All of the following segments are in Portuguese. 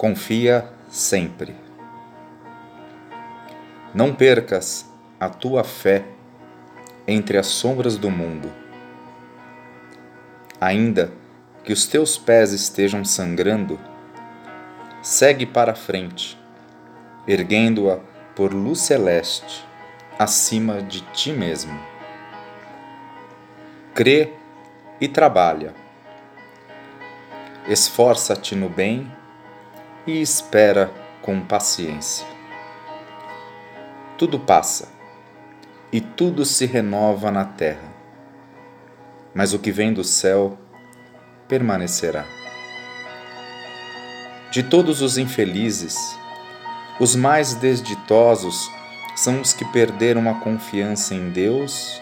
confia sempre. Não percas a tua fé entre as sombras do mundo. Ainda que os teus pés estejam sangrando, segue para frente, erguendo-a por luz celeste acima de ti mesmo. Crê e trabalha. Esforça-te no bem e espera com paciência. Tudo passa e tudo se renova na terra, mas o que vem do céu permanecerá. De todos os infelizes, os mais desditosos são os que perderam a confiança em Deus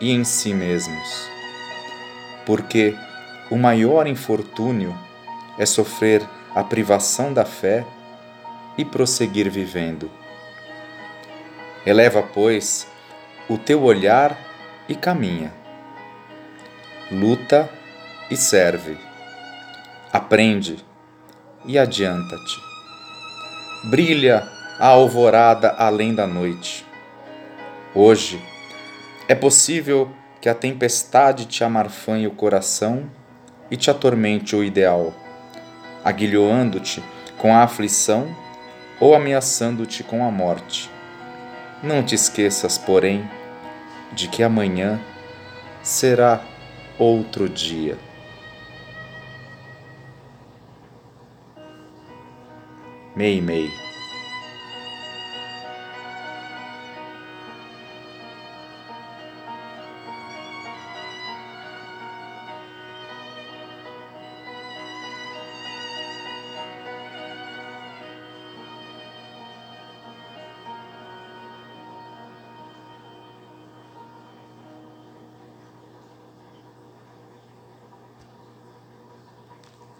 e em si mesmos. Porque o maior infortúnio é sofrer a privação da fé e prosseguir vivendo. Eleva, pois, o teu olhar e caminha. Luta e serve. Aprende e adianta-te. Brilha a alvorada além da noite. Hoje é possível que a tempestade te amarfanhe o coração e te atormente o ideal aguilhoando-te com a aflição ou ameaçando-te com a morte. Não te esqueças, porém, de que amanhã será outro dia. Mei Mei